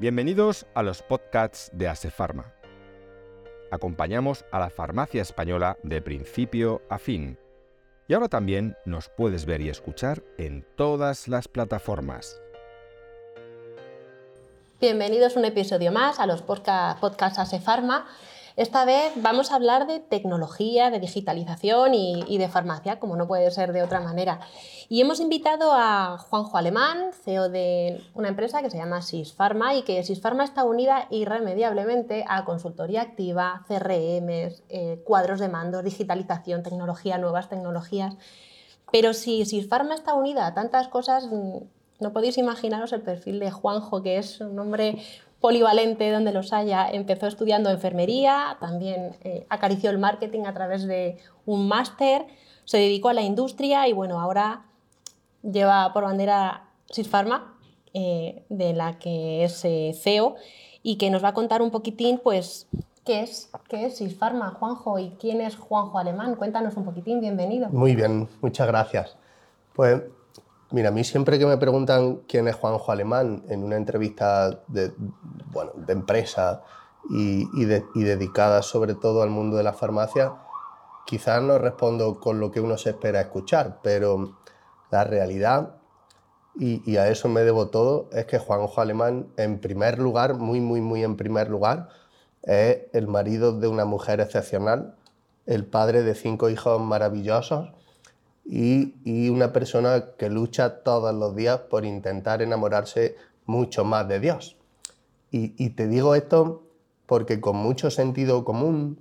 Bienvenidos a los podcasts de Asefarma. Acompañamos a la farmacia española de principio a fin. Y ahora también nos puedes ver y escuchar en todas las plataformas. Bienvenidos a un episodio más a los podcasts Asefarma. Esta vez vamos a hablar de tecnología, de digitalización y, de farmacia, como no puede ser de otra manera. Y hemos invitado a Juanjo Alemán, CEO de una empresa que se llama Sisfarma y que Sisfarma está unida irremediablemente a consultoría activa, CRM, eh, cuadros de mando, digitalización, tecnología, nuevas tecnologías. Pero si Sisfarma está unida a tantas cosas, mm, no podéis imaginaros el perfil de Juanjo, que es un hombre polivalente donde los haya. Empezó estudiando enfermería, también eh, acarició el marketing a través de un máster, se dedicó a la industria y bueno, ahora lleva por bandera Sisfarma, eh, de la que es eh, CEO, y que nos va a contar un poquitín, pues, qué es, qué es Sisfarma, Juanjo, y quién es Juanjo Alemán. Cuéntanos un poquitín, bienvenido. Muy bien, muchas gracias. Pues Mira, a mí siempre que me preguntan quién es Juanjo Alemán en una entrevista de, bueno, de empresa y, dedicada sobre todo al mundo de la farmacia, quizás no respondo con lo que uno se espera escuchar, pero la realidad, y, y, a eso me debo todo, es que Juanjo Alemán, en primer lugar, muy, muy, muy en primer lugar, es el marido de una mujer excepcional, el padre de cinco hijos maravillosos y, una persona que lucha todos los días por intentar enamorarse mucho más de Dios. Y, te digo esto porque con mucho sentido común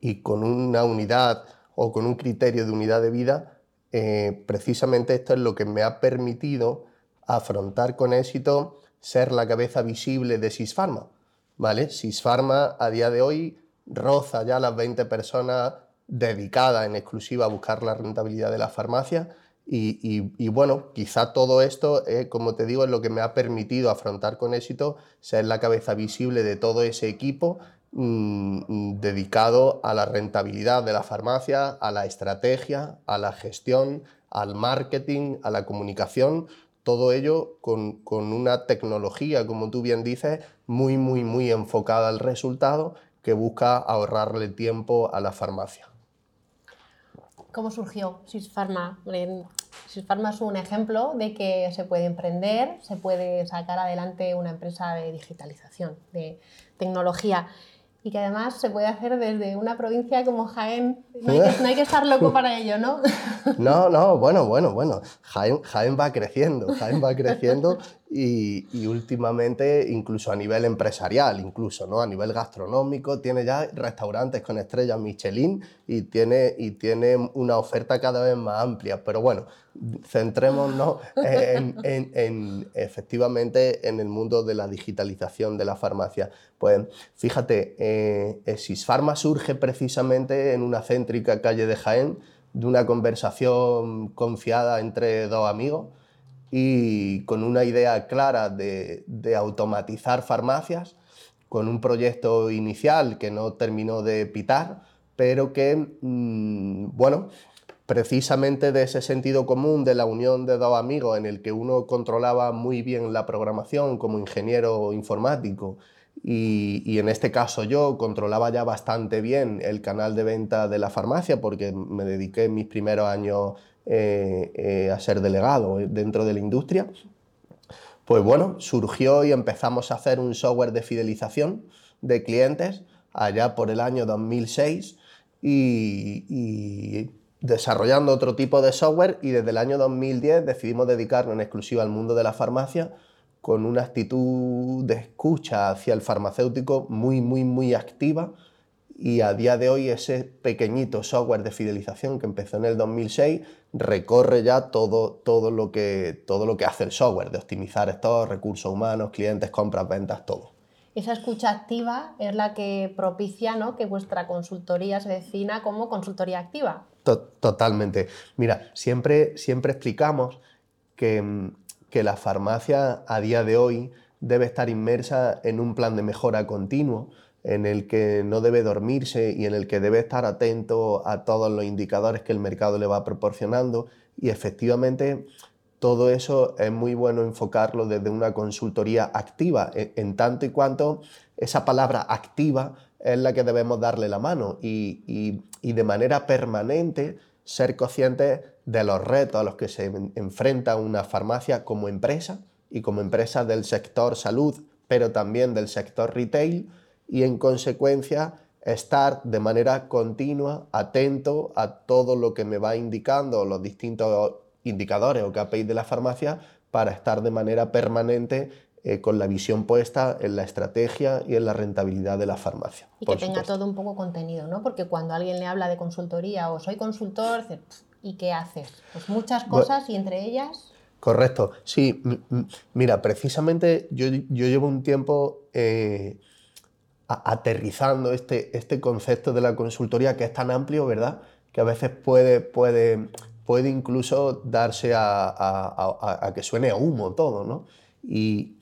y con una unidad o con un criterio de unidad de vida, eh, precisamente esto es lo que me ha permitido afrontar con éxito ser la cabeza visible de Sisfarma. ¿vale? Sisfarma a día de hoy roza ya las 20 personas dedicada en exclusiva a buscar la rentabilidad de la farmacia. Y, bueno, quizá todo esto, eh, como te digo, es lo que me ha permitido afrontar con éxito ser la cabeza visible de todo ese equipo mm, dedicado a la rentabilidad de la farmacia, a la estrategia, a la gestión, al marketing, a la comunicación, todo ello con, con una tecnología, como tú bien dices, muy, muy, muy enfocada al resultado que busca ahorrarle tiempo a la farmacia. ¿Cómo surgió Sisfarma? Sisfarma es un ejemplo de que se puede emprender, se puede sacar adelante una empresa de digitalización, de tecnología y que además se puede hacer desde una provincia como Jaén. No hay que, estar loco para ello, ¿no? No, no, bueno, bueno, bueno. Jaén, Jaén va creciendo, Jaén va creciendo y, últimamente incluso a nivel empresarial, incluso, ¿no? A nivel gastronómico, tiene ya restaurantes con estrellas Michelin y tiene, y tiene una oferta cada vez más amplia. Pero bueno, centrémonos en, en, efectivamente en el mundo de la digitalización de la farmacia. Pues fíjate, eh, Sisfarma surge precisamente en una céntrica calle de Jaén de una conversación confiada entre dos amigos y con una idea clara de, de, automatizar farmacias, con un proyecto inicial que no terminó de pitar, pero que, mm, bueno, precisamente de ese sentido común de la unión de dos amigos en el que uno controlaba muy bien la programación como ingeniero informático y, en este caso yo controlaba ya bastante bien el canal de venta de la farmacia porque me dediqué mis primeros años eh, eh, a ser delegado dentro de la industria. Pues bueno, surgió y empezamos a hacer un software de fidelización de clientes allá por el año 2006 y desarrollando otro tipo de software y desde el año 2010 decidimos dedicarnos en exclusiva al mundo de la farmacia con una actitud de escucha hacia el farmacéutico muy, muy, muy activa y a día de hoy ese pequeñito software de fidelización que empezó en el 2006 recorre ya todo, todo, lo, que, todo lo que hace el software, de optimizar estos recursos humanos, clientes, compras, ventas, todo. Esa escucha activa es la que propicia ¿no? que vuestra consultoría se defina como consultoría activa. Totalmente. Mira, siempre, siempre explicamos que, que la farmacia a día de hoy debe estar inmersa en un plan de mejora continuo, en el que no debe dormirse y en el que debe estar atento a todos los indicadores que el mercado le va proporcionando y efectivamente todo eso es muy bueno enfocarlo desde una consultoría activa, en, tanto y cuanto esa palabra activa es la que debemos darle la mano y, de manera permanente ser conscientes de los retos a los que se enfrenta una farmacia como empresa y como empresa del sector salud, pero también del sector retail y en consecuencia estar de manera continua atento a todo lo que me va indicando los distintos indicadores o KPIs de la farmacia para estar de manera permanente eh, con la visión puesta en la estrategia y en la rentabilidad de la farmacia. Y que tenga todo un poco contenido, ¿no? Porque cuando alguien le habla de consultoría o soy consultor, ¿y qué haces? Pues muchas cosas y entre ellas... Correcto, sí. Mira, precisamente yo, llevo un tiempo eh, aterrizando este, este concepto de la consultoría que es tan amplio, ¿verdad? Que a veces puede, puede, puede incluso darse a, que suene a humo todo, ¿no? Y,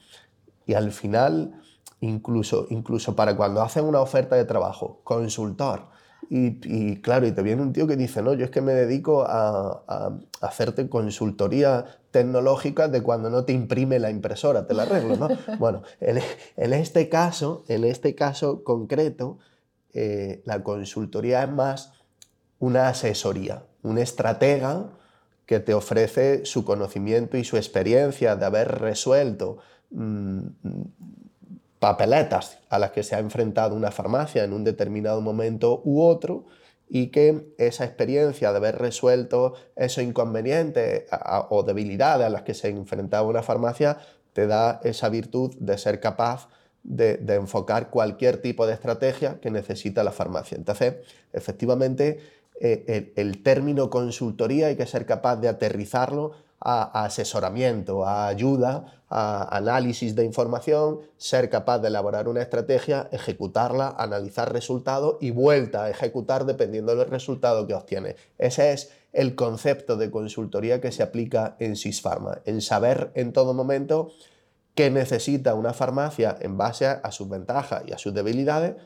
al final, incluso, incluso para cuando hacen una oferta de trabajo, consultor, y, claro, y te viene un tío que dice, no, yo es que me dedico a, hacerte consultoría tecnológica de cuando no te imprime la impresora, te la arreglo, ¿no? bueno, en, este caso, en este caso concreto, eh, la consultoría es más una asesoría, un estratega que te ofrece su conocimiento y su experiencia de haber resuelto mm, papeletas a las que se ha enfrentado una farmacia en un determinado momento u otro y que esa experiencia de haber resuelto esos inconvenientes o debilidades a las que se enfrentaba una farmacia te da esa virtud de ser capaz de, enfocar cualquier tipo de estrategia que necesita la farmacia. Entonces, efectivamente, eh, el, término consultoría hay que ser capaz de aterrizarlo a, asesoramiento, a ayuda, a análisis de información, ser capaz de elaborar una estrategia, ejecutarla, analizar resultados y vuelta a ejecutar dependiendo del resultado que obtiene. Ese es el concepto de consultoría que se aplica en Sysfarma, en saber en todo momento qué necesita una farmacia en base a sus ventajas y a sus debilidades,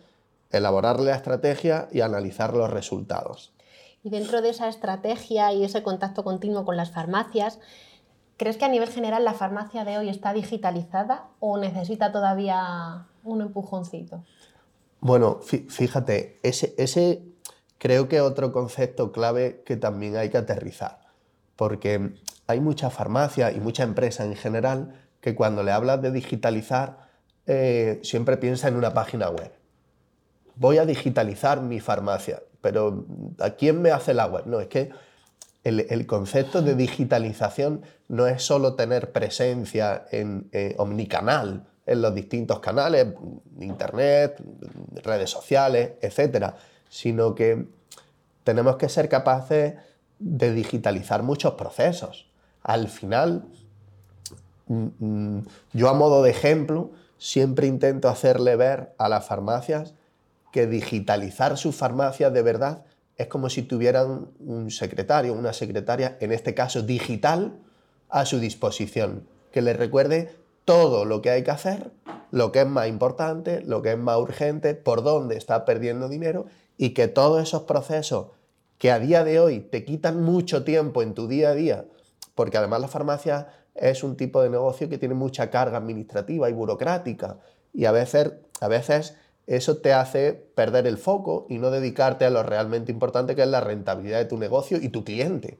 elaborar la estrategia y analizar los resultados. Y dentro de esa estrategia y ese contacto continuo con las farmacias, ¿crees que a nivel general la farmacia de hoy está digitalizada o necesita todavía un empujoncito? Bueno, fíjate, ese, ese creo que otro concepto clave que también hay que aterrizar, porque hay muchas farmacias y muchas empresas en general que cuando le hablas de digitalizar eh, siempre piensa en una página web. Voy a digitalizar mi farmacia pero ¿a quién me hace la web? No, es que el, concepto de digitalización no es solo tener presencia en omnicanal, en los distintos canales, internet, redes sociales, etc., sino que tenemos que ser capaces de digitalizar muchos procesos. Al final, mm, mm, yo a modo de ejemplo, siempre intento hacerle ver a las farmacias digitalizar su farmacia de verdad es como si tuvieran un secretario, una secretaria, en este caso digital, a su disposición, que les recuerde todo lo que hay que hacer, lo que es más importante, lo que es más urgente, por dónde está perdiendo dinero y que todos esos procesos que a día de hoy te quitan mucho tiempo en tu día a día, porque además la farmacia es un tipo de negocio que tiene mucha carga administrativa y burocrática y a veces, a veces eso te hace perder el foco y no dedicarte a lo realmente importante que es la rentabilidad de tu negocio y tu cliente.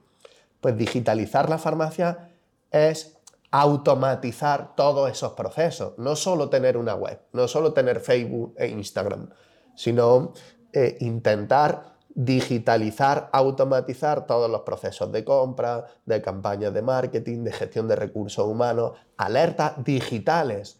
Pues digitalizar la farmacia es automatizar todos esos procesos, no solo tener una web, no solo tener Facebook e Instagram, sino eh, intentar digitalizar, automatizar todos los procesos de compra, de campañas de marketing, de gestión de recursos humanos, alertas digitales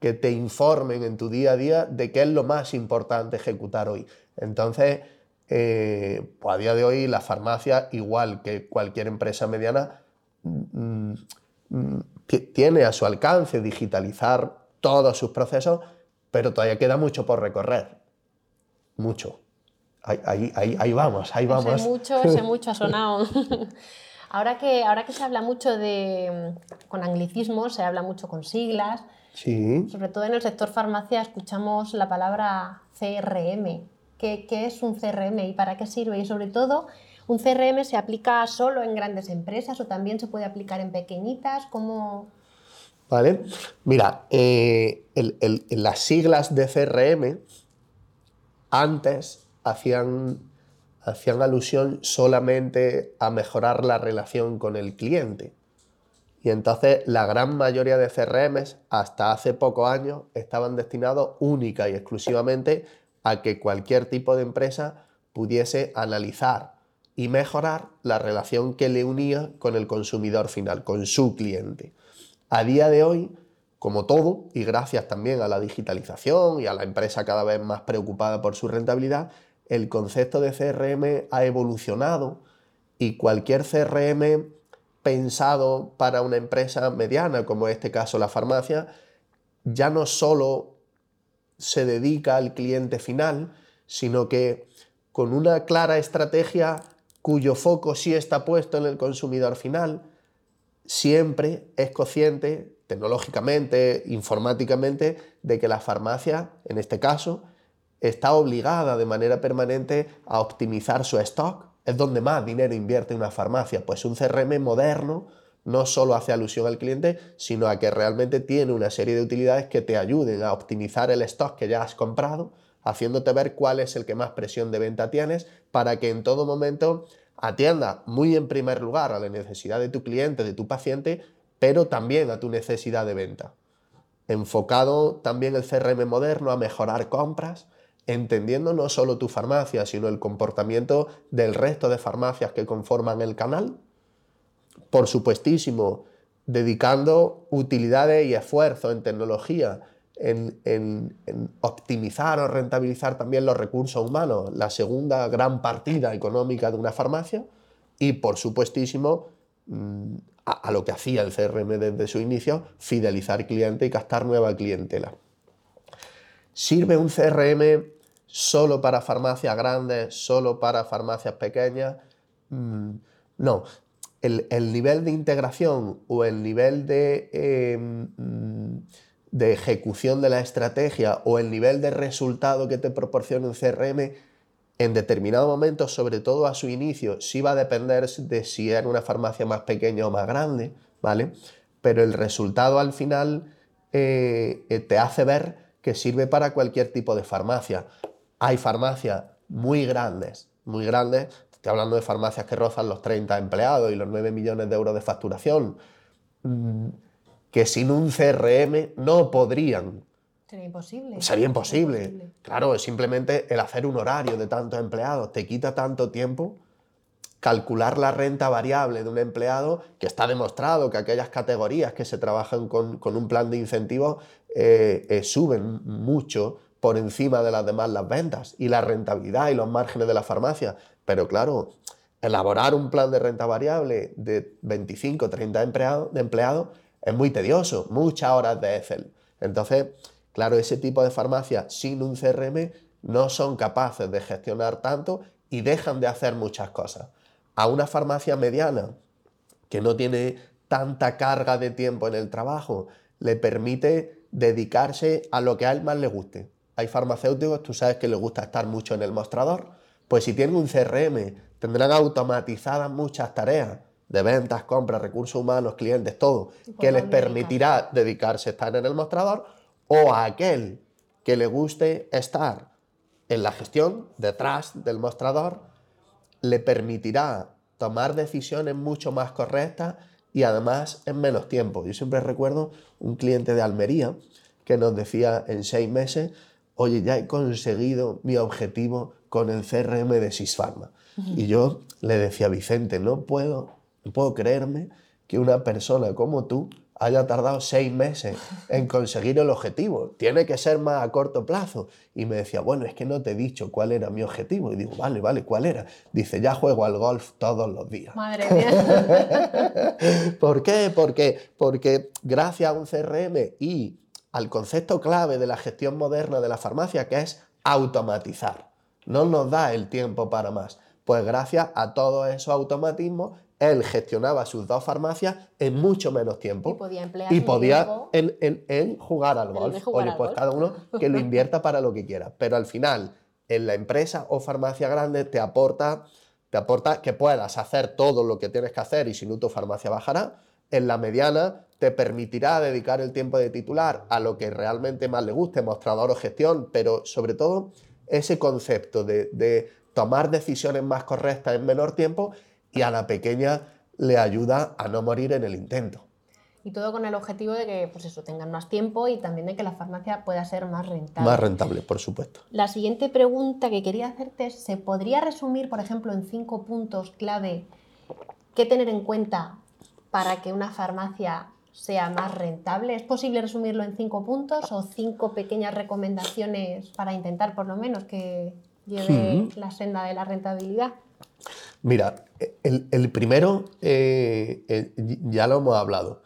que te informen en tu día a día de qué es lo más importante ejecutar hoy. Entonces, eh, pues a día de hoy la farmacia, igual que cualquier empresa mediana, mm, mm, tiene a su alcance digitalizar todos sus procesos, pero todavía queda mucho por recorrer. Mucho. Ahí, ahí, vamos, ahí vamos. Ese mucho, ese mucho ha sonado. ahora, que, ahora que se habla mucho de, con anglicismos, se habla mucho con siglas, sobre todo en el sector farmacia escuchamos la palabra CRM. ¿Qué, es un CRM y para qué sirve? Y sobre todo, ¿Un CRM se aplica solo en grandes empresas o también se puede aplicar en pequeñitas? ¿Cómo...? ¿Vale? Mira, eh, las siglas de CRM antes hacían, hacían alusión solamente a mejorar la relación con el cliente. Y entonces la gran mayoría de CRMs hasta hace pocos años estaban destinados única y exclusivamente a que cualquier tipo de empresa pudiese analizar y mejorar la relación que le unía con el consumidor final, con su cliente. A día de hoy, como todo, y gracias también a la digitalización y a la empresa cada vez más preocupada por su rentabilidad, el concepto de CRM ha evolucionado y cualquier CRM pensado para una empresa mediana, como en este caso la farmacia, ya no solo se dedica al cliente final, sino que con una clara estrategia cuyo foco sí está puesto en el consumidor final, siempre es consciente tecnológicamente, informáticamente, de que la farmacia, en este caso, está obligada de manera permanente a optimizar su stock. Es donde más dinero invierte una farmacia. Pues un CRM moderno no solo hace alusión al cliente, sino a que realmente tiene una serie de utilidades que te ayuden a optimizar el stock que ya has comprado, haciéndote ver cuál es el que más presión de venta tienes, para que en todo momento atienda muy en primer lugar a la necesidad de tu cliente, de tu paciente, pero también a tu necesidad de venta. Enfocado también el CRM moderno a mejorar compras, entendiendo no solo tu farmacia, sino el comportamiento del resto de farmacias que conforman el canal. Por supuestísimo, dedicando utilidades y esfuerzo en tecnología, en, optimizar o rentabilizar también los recursos humanos, la segunda gran partida económica de una farmacia, y por supuestísimo, mm, a, lo que hacía el CRM desde su inicio, fidelizar cliente y captar nueva clientela. ¿Sirve un CRM solo para farmacias grandes, solo para farmacias pequeñas? Mm, no. El, nivel de integración o el nivel de, em, de ejecución de la estrategia o el nivel de resultado que te proporciona un CRM en determinado momento, sobre todo a su inicio, sí va a depender de si era una farmacia más pequeña o más grande, ¿vale? Pero el resultado al final eh, eh, te hace ver que sirve para cualquier tipo de farmacia. Hay farmacias muy grandes, muy grandes, estoy hablando de farmacias que rozan los 30 empleados y los 9 millones de euros de facturación, mm, que sin un CRM no podrían Sería imposible. Sería imposible. Claro, es simplemente el hacer un horario de tantos empleados te quita tanto tiempo. Calcular la renta variable de un empleado, que está demostrado que aquellas categorías que se trabajan con, un plan de incentivos eh, eh, suben mucho por encima de las demás las ventas y la rentabilidad y los márgenes de la farmacia. Pero claro, elaborar un plan de renta variable de 25, 30 empleados, de empleados es muy tedioso, muchas horas de Excel. Entonces, Claro, ese tipo de farmacias sin un CRM no son capaces de gestionar tanto y dejan de hacer muchas cosas. A una farmacia mediana que no tiene tanta carga de tiempo en el trabajo, le permite dedicarse a lo que a él más le guste. Hay farmacéuticos, tú sabes que les gusta estar mucho en el mostrador, pues si tienen un CRM, tendrán automatizadas muchas tareas de ventas, compras, recursos humanos, clientes, todo, que les permitirá dedicarse a estar en el mostrador o a aquel que le guste estar en la gestión detrás del mostrador, le permitirá tomar decisiones mucho más correctas y además en menos tiempo. Yo siempre recuerdo un cliente de Almería que nos decía en seis meses, oye, ya he conseguido mi objetivo con el CRM de Sisfarma. Y yo le decía, Vicente, no puedo, no puedo creerme que una persona como tú haya tardado seis meses en conseguir el objetivo. Tiene que ser más a corto plazo. Y me decía, bueno, es que no te he dicho cuál era mi objetivo. Y digo, vale, vale, ¿cuál era? Dice, ya juego al golf todos los días. Madre mía. ¿Por qué? Porque, porque gracias a un CRM y al concepto clave de la gestión moderna de la farmacia, que es automatizar. No nos da el tiempo para más. Pues gracias a todos esos automatismos él gestionaba sus dos farmacias en mucho menos tiempo. Y podía emplear y podía él, jugar al golf. Oye, pues cada uno que lo invierta para lo que quiera. Pero al final, en la empresa o farmacia grande te aporta te aporta que puedas hacer todo lo que tienes que hacer y si no tu farmacia bajará. En la mediana te permitirá dedicar el tiempo de titular a lo que realmente más le guste, mostrador o gestión, pero sobre todo ese concepto de, de tomar decisiones más correctas en menor tiempo y a la pequeña le ayuda a no morir en el intento. Y todo con el objetivo de que pues eso, tengan más tiempo y también de que la farmacia pueda ser más rentable. Más rentable, por supuesto. La siguiente pregunta que quería hacerte es, ¿se podría resumir, por ejemplo, en cinco puntos clave qué tener en cuenta para que una farmacia sea más rentable? ¿Es posible resumirlo en cinco puntos o cinco pequeñas recomendaciones para intentar por lo menos que lleve la senda de la rentabilidad? Mira, el, primero eh, eh, ya lo hemos hablado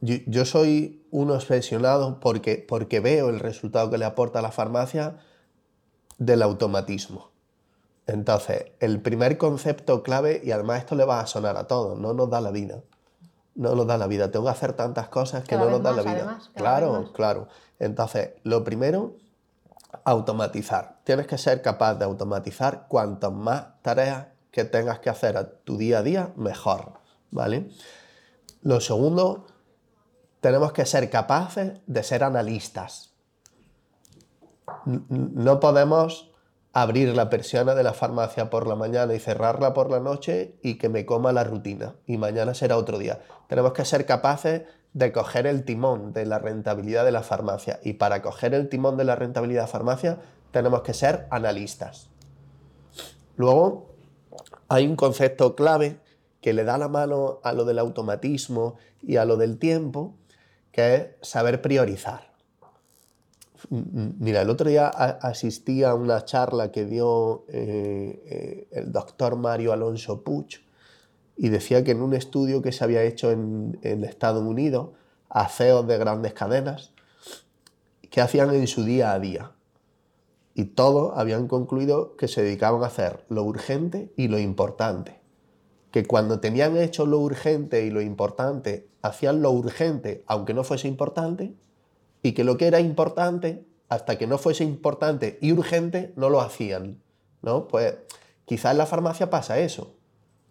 yo, soy un obsesionado porque, porque veo el resultado que le aporta la farmacia del automatismo. Entonces, el primer concepto clave, y además esto le va a sonar a todos, no nos da la vida. No nos da la vida. Tengo que hacer tantas cosas que no nos da la vida. claro, claro. Entonces, lo primero, automatizar. Tienes que ser capaz de automatizar cuantas más tareas que tengas que hacer a tu día a día, mejor. ¿Vale? Lo segundo, tenemos que ser capaces de ser analistas. No podemos abrir la persiana de la farmacia por la mañana y cerrarla por la noche y que me coma la rutina y mañana será otro día. Tenemos que ser capaces de coger el timón de la rentabilidad de la farmacia y para coger el timón de la rentabilidad de la farmacia tenemos que ser analistas. Luego hay un concepto clave que le da la mano a lo del automatismo y a lo del tiempo, que es saber priorizar. Mira, el otro día asistí a una charla que dio eh, eh, el doctor Mario Alonso Puch y decía que en un estudio que se había hecho en, Estados Unidos a CEOs de grandes cadenas, que hacían en su día a día. Y todos habían concluido que se dedicaban a hacer lo urgente y lo importante. Que cuando tenían hecho lo urgente y lo importante hacían lo urgente aunque no fuese importante y que lo que era importante hasta que no fuese importante y urgente no lo hacían, ¿no? Pues quizás en la farmacia pasa eso.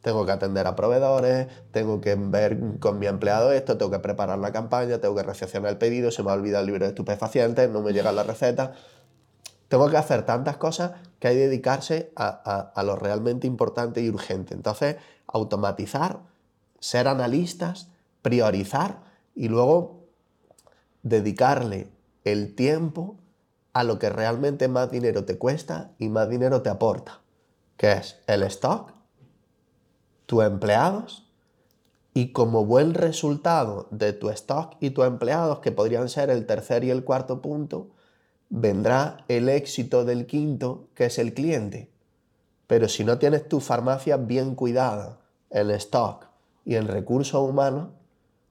Tengo que atender a proveedores, tengo que ver con mi empleado esto, tengo que preparar la campaña, tengo que recepcionar el pedido, se me ha olvidado el libro de estupefacientes, no me llega la receta. Tengo que hacer tantas cosas que hay que dedicarse a, a lo realmente importante y urgente. Entonces, automatizar, ser analistas, priorizar y luego dedicarle el tiempo a lo que realmente más dinero te cuesta y más dinero te aporta, que es el stock, tus empleados y como buen resultado de tu stock y tus empleados, que podrían ser el tercer y el cuarto punto, vendrá el éxito del quinto, que es el cliente. Pero si no tienes tu farmacia bien cuidada, el stock y el recurso humano,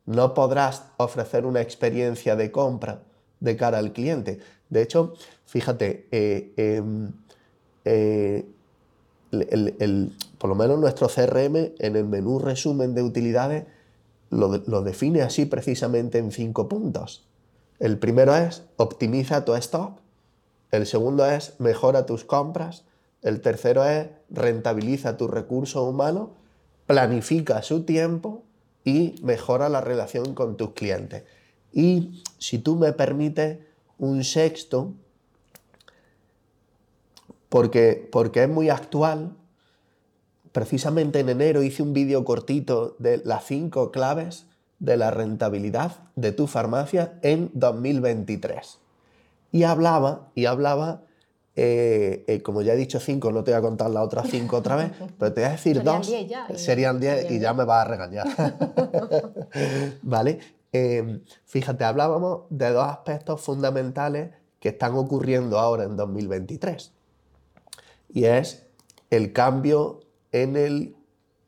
no podrás ofrecer una experiencia de compra de cara al cliente. De hecho, fíjate, eh, em, eh, por lo menos nuestro CRM en el menú resumen de utilidades lo, lo define así precisamente en cinco puntos. El primero es optimiza tu stock, el segundo es mejora tus compras, el tercero es rentabiliza tu recurso humano, planifica su tiempo y mejora la relación con tus clientes. Y si tú me permites un sexto, porque, porque es muy actual, precisamente en enero hice un vídeo cortito de las cinco claves de la rentabilidad de tu farmacia en 2023. Y hablaba, y hablaba eh, eh, como ya he dicho cinco, no te voy a contar las otras cinco otra vez, pero te voy a decir dos. serían diez y ya me vas a regañar. ¿Vale? Eh, fíjate, hablábamos de dos aspectos fundamentales que están ocurriendo ahora en 2023. Y es el cambio en el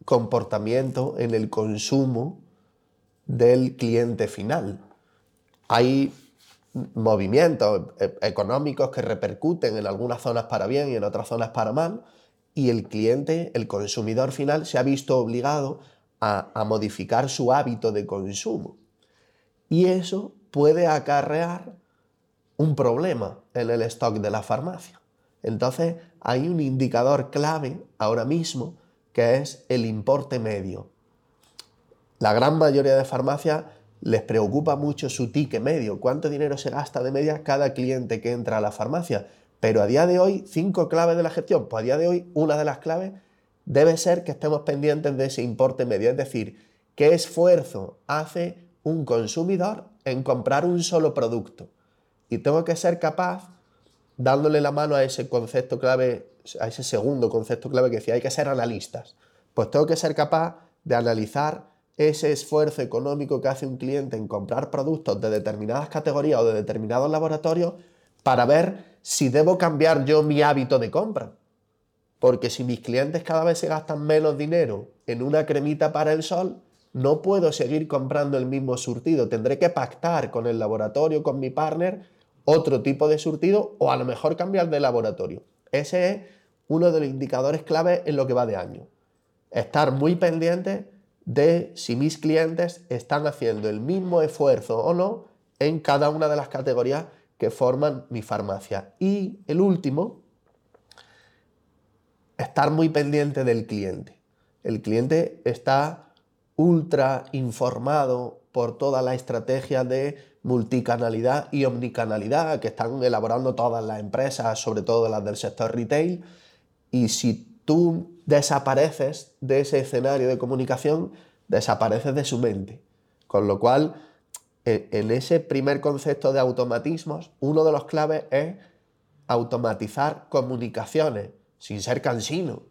comportamiento, en el consumo del cliente final. Hay movimientos e, económicos que repercuten en algunas zonas para bien y en otras zonas para mal, y el cliente, el consumidor final, se ha visto obligado a modificar su hábito de consumo. Y eso puede acarrear un problema en el stock de la farmacia. Entonces hay un indicador clave ahora mismo que es el importe medio. La gran mayoría de farmacias les preocupa mucho su ticket medio, cuánto dinero se gasta de media cada cliente que entra a la farmacia. Pero a día de hoy, cinco claves de la gestión, pues a día de hoy una de las claves debe ser que estemos pendientes de ese importe medio, es decir, qué esfuerzo hace un consumidor en comprar un solo producto. Y tengo que ser capaz, dándole la mano a ese concepto clave, a ese segundo concepto clave que decía, hay que ser analistas. Pues tengo que ser capaz de analizar ese esfuerzo económico que hace un cliente en comprar productos de determinadas categorías o de determinados laboratorios para ver si debo cambiar yo mi hábito de compra. Porque si mis clientes cada vez se gastan menos dinero en una cremita para el sol, no puedo seguir comprando el mismo surtido. Tendré que pactar con el laboratorio, con mi partner, otro tipo de surtido o a lo mejor cambiar de laboratorio. Ese es uno de los indicadores clave en lo que va de año. Estar muy pendiente de si mis clientes están haciendo el mismo esfuerzo o no en cada una de las categorías que forman mi farmacia. Y el último, estar muy pendiente del cliente. El cliente está ultra informado por toda la estrategia de multicanalidad y omnicanalidad que están elaborando todas las empresas, sobre todo las del sector retail. Y si tú desapareces de ese escenario de comunicación, desapareces de su mente. Con lo cual, e, en ese primer concepto de automatismos, uno de los claves es automatizar comunicaciones, sin ser cansino,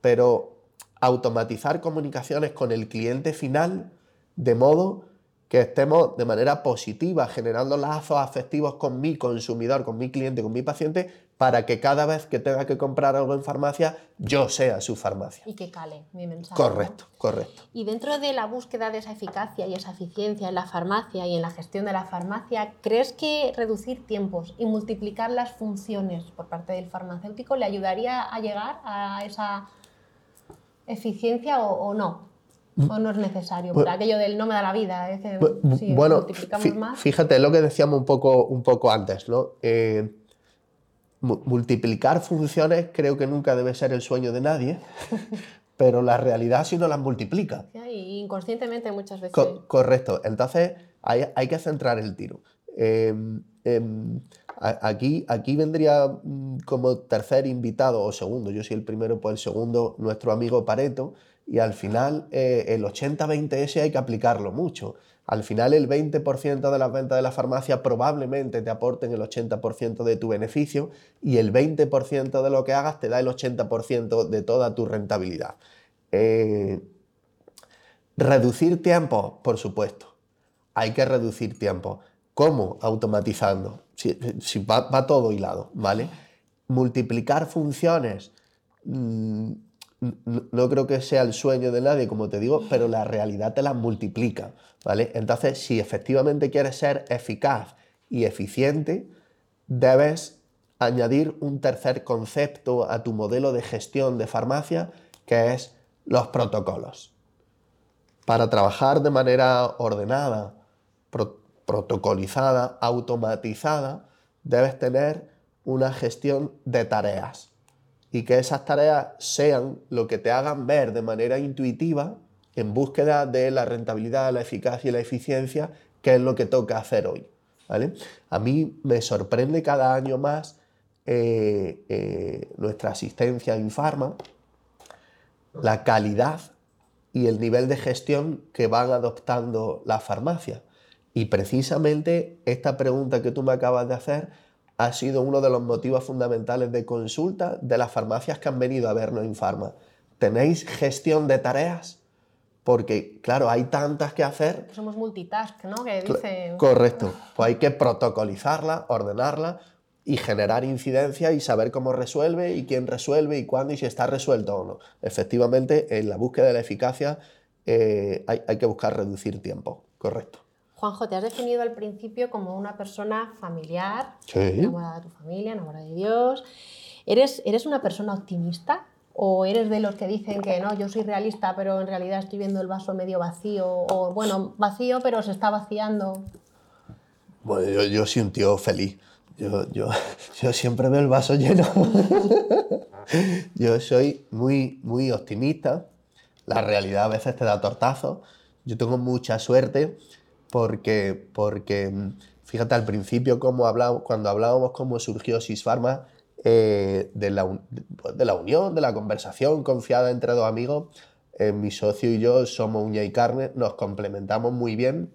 pero automatizar comunicaciones con el cliente final de modo que estemos de manera positiva generando lazos afectivos con mi consumidor, con mi cliente, con mi paciente, para que cada vez que tenga que comprar algo en farmacia, yo sea su farmacia. Y que cale mi mensaje. Correcto, correcto. Y dentro de la búsqueda de esa eficacia y esa eficiencia en la farmacia y en la gestión de la farmacia, ¿crees que reducir tiempos y multiplicar las funciones por parte del farmacéutico le ayudaría a llegar a esa eficiencia o no? ¿O no es necesario? Por aquello del no me da la vida. bueno, fíjate lo que decíamos un poco, un poco antes, ¿no? Eh, multiplicar funciones creo que nunca debe ser el sueño de nadie, pero la realidad si no las multiplica. inconscientemente muchas veces. correcto. Entonces hay, hay, que centrar el tiro. Em, em, aquí, aquí vendría mm, como tercer invitado o segundo, yo soy el primero, pues el segundo, nuestro amigo Pareto, y al final eh, el 80-20S hay que aplicarlo mucho. Al final el 20% de las ventas de la farmacia probablemente te aporten el 80% de tu beneficio y el 20% de lo que hagas te da el 80% de toda tu rentabilidad. Eh, reducir tiempo, por supuesto. Hay que reducir tiempo. ¿Cómo? Automatizando. Si, va, todo hilado, ¿vale? Multiplicar funciones. Mm, no creo que sea el sueño de nadie, como te digo, pero la realidad te la multiplica, ¿vale? Entonces, si efectivamente quieres ser eficaz y eficiente, debes añadir un tercer concepto a tu modelo de gestión de farmacia, que es los protocolos. Para trabajar de manera ordenada, protocolizada, automatizada, debes tener una gestión de tareas y que esas tareas sean lo que te hagan ver de manera intuitiva en búsqueda de la rentabilidad, la eficacia y la eficiencia, que es lo que toca hacer hoy. ¿vale? A mí me sorprende cada año más eh, eh, nuestra asistencia en Pharma, la calidad y el nivel de gestión que van adoptando las farmacias. Y precisamente esta pregunta que tú me acabas de hacer ha sido uno de los motivos fundamentales de consulta de las farmacias que han venido a vernos en Pharma. ¿Tenéis gestión de tareas? Porque, claro, hay tantas que hacer. Somos multitask, ¿no? Que dice... Correcto. Pues hay que protocolizarla, ordenarla y generar incidencia y saber cómo resuelve y quién resuelve y cuándo y si está resuelto o no. Efectivamente, en la búsqueda de la eficacia eh, hay, hay que buscar reducir tiempo. Correcto. Juanjo, te has definido al principio como una persona familiar, enamorada de tu familia, enamorada de Dios. ¿Eres, ¿Eres una persona optimista? ¿O eres de los que dicen que no, yo soy realista, pero en realidad estoy viendo el vaso medio vacío? O bueno, vacío, pero se está vaciando. Bueno, yo, yo soy un tío feliz. Yo, yo, yo siempre veo el vaso lleno. Yo soy muy, muy optimista. La realidad a veces te da tortazos. Yo tengo mucha suerte porque, porque fíjate al principio cuando hablábamos cómo surgió Sisfarma, eh, de, la, de, la, unión, de la conversación confiada entre dos amigos, eh, mi socio y yo somos uña y carne, nos complementamos muy bien.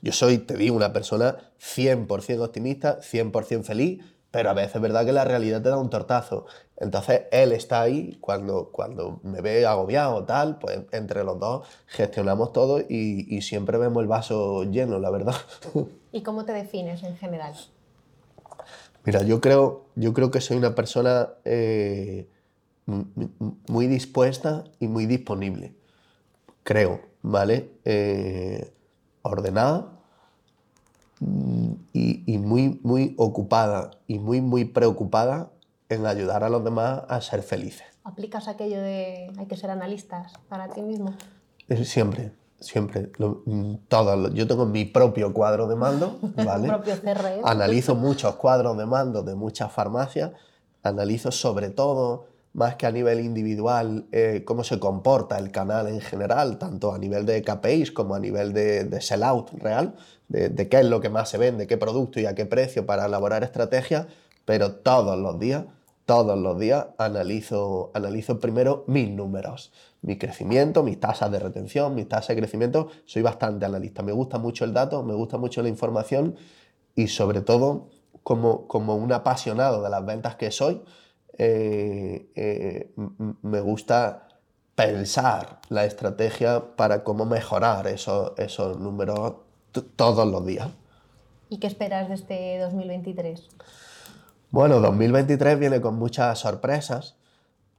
Yo soy, te digo, una persona 100% optimista, 100% feliz, pero a veces es verdad que la realidad te da un tortazo. Entonces él está ahí cuando, cuando me ve agobiado tal, pues entre los dos gestionamos todo y, siempre vemos el vaso lleno, la verdad. ¿Y cómo te defines en general? Mira, yo creo, yo creo que soy una persona eh, muy dispuesta y muy disponible. Creo, ¿vale? Eh, ordenada, Mm, y, muy, muy ocupada y muy, muy preocupada en ayudar a los demás a ser felices. ¿Aplicas aquello de hay que ser analistas para ti mismo? Eh, siempre, siempre. Mm, todo, yo tengo mi propio cuadro de mando, ¿vale? propio CRM. Analizo muchos cuadros de mando de muchas farmacias, analizo sobre todo más que a nivel individual, eh, cómo se comporta el canal en general, tanto a nivel de KPIs como a nivel de, de sell-out real, de, qué es lo que más se vende, qué producto y a qué precio para elaborar estrategias, pero todos los días, todos los días analizo, analizo primero mis números, mi crecimiento, mis tasas de retención, mis tasas de crecimiento. Soy bastante analista, me gusta mucho el dato, me gusta mucho la información y sobre todo como, como un apasionado de las ventas que soy, eh, eh, me gusta pensar la estrategia para cómo mejorar esos, esos números todos los días. ¿Y qué esperas de este 2023? Bueno, 2023 viene con muchas sorpresas.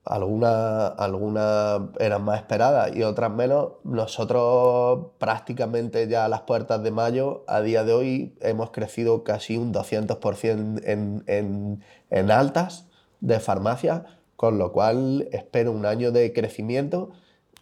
Algunas alguna eran más esperadas y otras menos. Nosotros prácticamente ya a las puertas de mayo, a día de hoy, hemos crecido casi un 200% en, en, en altas de farmacia, con lo cual espero un año de crecimiento,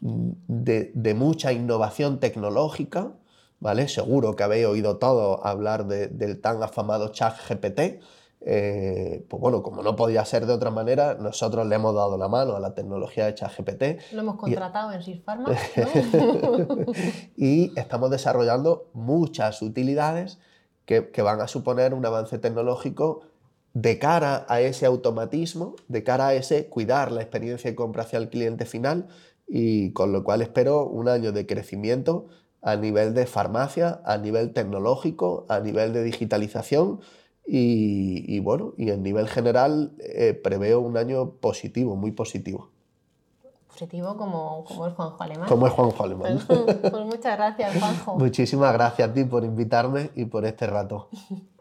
de, de mucha innovación tecnológica, ¿vale? Seguro que habéis oído todo hablar del tan afamado chat GPT. Eh, pues bueno, como no podía ser de otra manera, nosotros le hemos dado la mano a la tecnología de ChatGPT. Lo hemos contratado en Sirpharma, y estamos desarrollando muchas utilidades que, que, van a suponer un avance tecnológico de cara a ese automatismo, de cara a ese cuidar la experiencia de compra hacia el cliente final y con lo cual espero un año de crecimiento a nivel de farmacia, a nivel tecnológico, a nivel de digitalización y, bueno, y en nivel general eh, preveo un año positivo, muy positivo. Positivo como, como es Juanjo Alemán. Como es Juanjo Alemán. Pues, pues muchas gracias, Juanjo. Muchísimas gracias a ti por invitarme y por este rato.